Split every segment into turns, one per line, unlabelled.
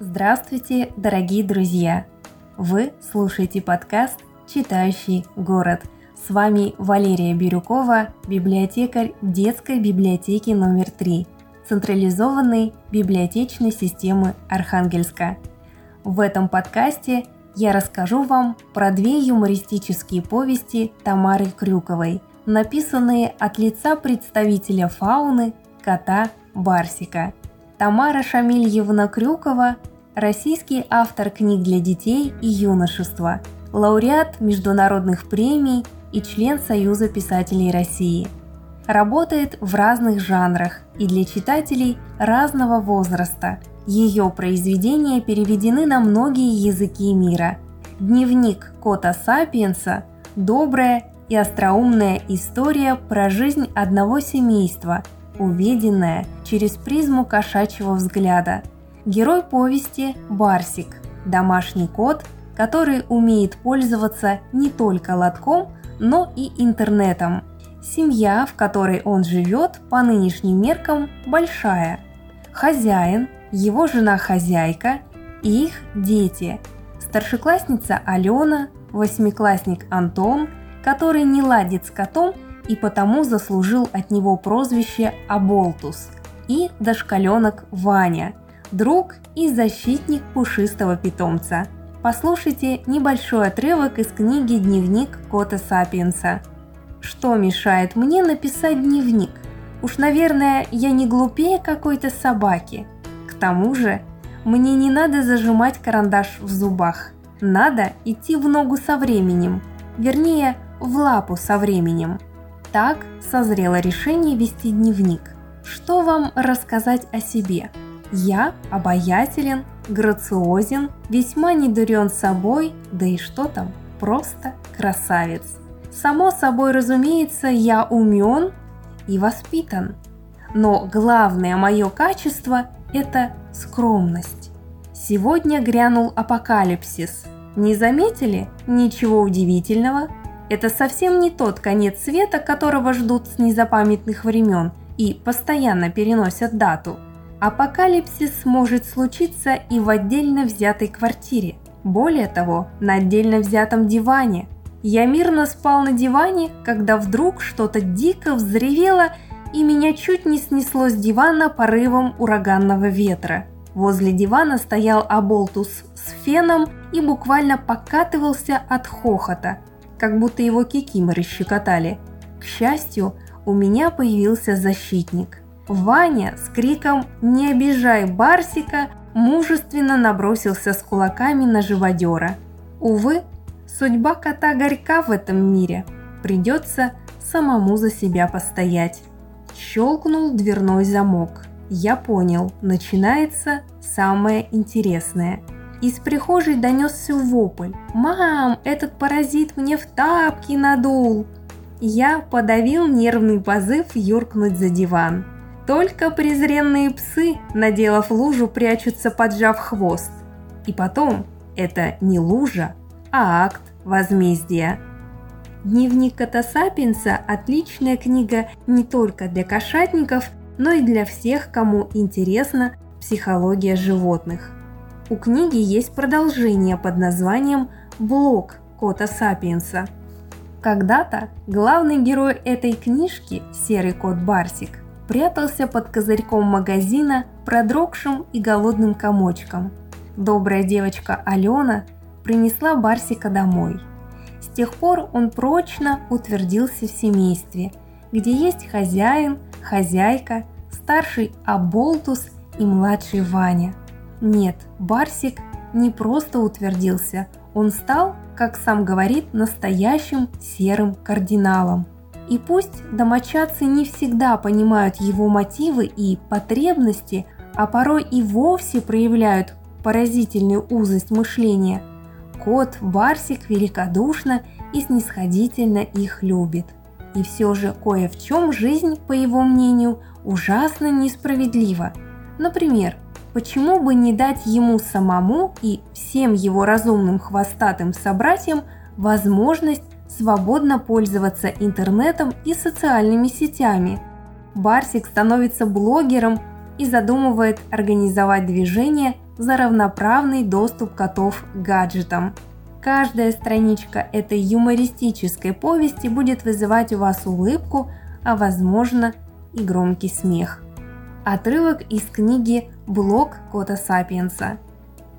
Здравствуйте, дорогие друзья! Вы слушаете подкаст «Читающий город». С вами Валерия Бирюкова, библиотекарь детской библиотеки номер 3, централизованной библиотечной системы Архангельска. В этом подкасте я расскажу вам про две юмористические повести Тамары Крюковой, написанные от лица представителя фауны кота Барсика – Тамара Шамильевна Крюкова – российский автор книг для детей и юношества, лауреат международных премий и член Союза писателей России. Работает в разных жанрах и для читателей разного возраста. Ее произведения переведены на многие языки мира. Дневник Кота Сапиенса – добрая и остроумная история про жизнь одного семейства – увиденное через призму кошачьего взгляда. Герой повести – Барсик, домашний кот, который умеет пользоваться не только лотком, но и интернетом. Семья, в которой он живет, по нынешним меркам большая. Хозяин, его жена-хозяйка и их дети. Старшеклассница Алена, восьмиклассник Антон, который не ладит с котом и потому заслужил от него прозвище Аболтус, и дошкаленок Ваня, друг и защитник пушистого питомца. Послушайте небольшой отрывок из книги «Дневник Кота Сапиенса». Что мешает мне написать дневник? Уж, наверное, я не глупее какой-то собаки. К тому же, мне не надо зажимать карандаш в зубах. Надо идти в ногу со временем. Вернее, в лапу со временем. Так созрело решение вести дневник. Что вам рассказать о себе? Я обаятелен, грациозен, весьма недурен собой, да и что там, просто красавец. Само собой разумеется, я умен и воспитан. Но главное мое качество – это скромность. Сегодня грянул апокалипсис. Не заметили? Ничего удивительного – это совсем не тот конец света, которого ждут с незапамятных времен и постоянно переносят дату. Апокалипсис может случиться и в отдельно взятой квартире. Более того, на отдельно взятом диване. Я мирно спал на диване, когда вдруг что-то дико взревело и меня чуть не снесло с дивана порывом ураганного ветра. Возле дивана стоял Аболтус с феном и буквально покатывался от хохота – как будто его кикиморы щекотали. К счастью, у меня появился защитник. Ваня с криком «Не обижай Барсика!» мужественно набросился с кулаками на живодера. Увы, судьба кота горька в этом мире. Придется самому за себя постоять. Щелкнул дверной замок. Я понял, начинается самое интересное – из прихожей донесся вопль. «Мам, этот паразит мне в тапки надул!» Я подавил нервный позыв юркнуть за диван. Только презренные псы, наделав лужу, прячутся, поджав хвост. И потом, это не лужа, а акт возмездия. Дневник Кота Сапиенса – отличная книга не только для кошатников, но и для всех, кому интересна психология животных. У книги есть продолжение под названием «Блог Кота Сапиенса». Когда-то главный герой этой книжки, серый кот Барсик, прятался под козырьком магазина, продрогшим и голодным комочком. Добрая девочка Алена принесла Барсика домой. С тех пор он прочно утвердился в семействе, где есть хозяин, хозяйка, старший Аболтус и младший Ваня – нет, Барсик не просто утвердился, он стал, как сам говорит, настоящим серым кардиналом. И пусть домочадцы не всегда понимают его мотивы и потребности, а порой и вовсе проявляют поразительную узость мышления, кот Барсик великодушно и снисходительно их любит. И все же кое в чем жизнь, по его мнению, ужасно несправедлива. Например, почему бы не дать ему самому и всем его разумным хвостатым собратьям возможность свободно пользоваться интернетом и социальными сетями. Барсик становится блогером и задумывает организовать движение за равноправный доступ котов к гаджетам. Каждая страничка этой юмористической повести будет вызывать у вас улыбку, а возможно и громкий смех. Отрывок из книги «Блог Кота Сапиенса».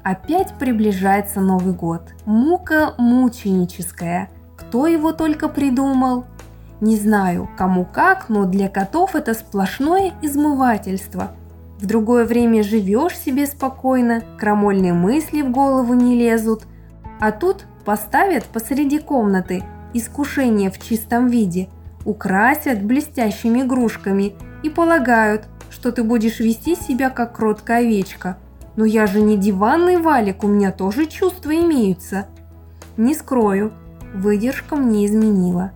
Опять приближается Новый год. Мука мученическая. Кто его только придумал? Не знаю, кому как, но для котов это сплошное измывательство. В другое время живешь себе спокойно, крамольные мысли в голову не лезут. А тут поставят посреди комнаты искушение в чистом виде, украсят блестящими игрушками и полагают, что ты будешь вести себя как кроткая овечка – но я же не диванный валик, у меня тоже чувства имеются. Не скрою, выдержка мне изменила.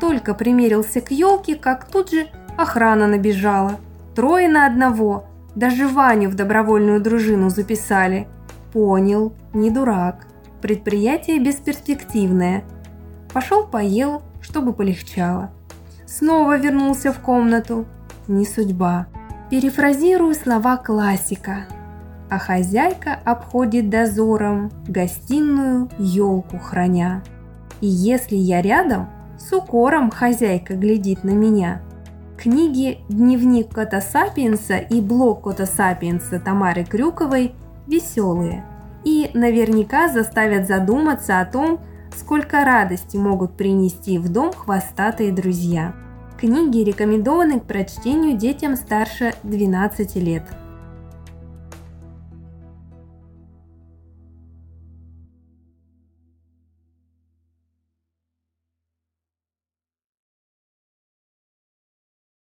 Только примерился к елке, как тут же охрана набежала. Трое на одного, даже Ваню в добровольную дружину записали. Понял, не дурак. Предприятие бесперспективное. Пошел поел, чтобы полегчало. Снова вернулся в комнату. Не судьба. Перефразирую слова классика а хозяйка обходит дозором гостиную елку храня. И если я рядом, с укором хозяйка глядит на меня. Книги «Дневник Кота Сапиенса» и «Блог Кота Сапиенса» Тамары Крюковой веселые и наверняка заставят задуматься о том, сколько радости могут принести в дом хвостатые друзья. Книги рекомендованы к прочтению детям старше 12 лет.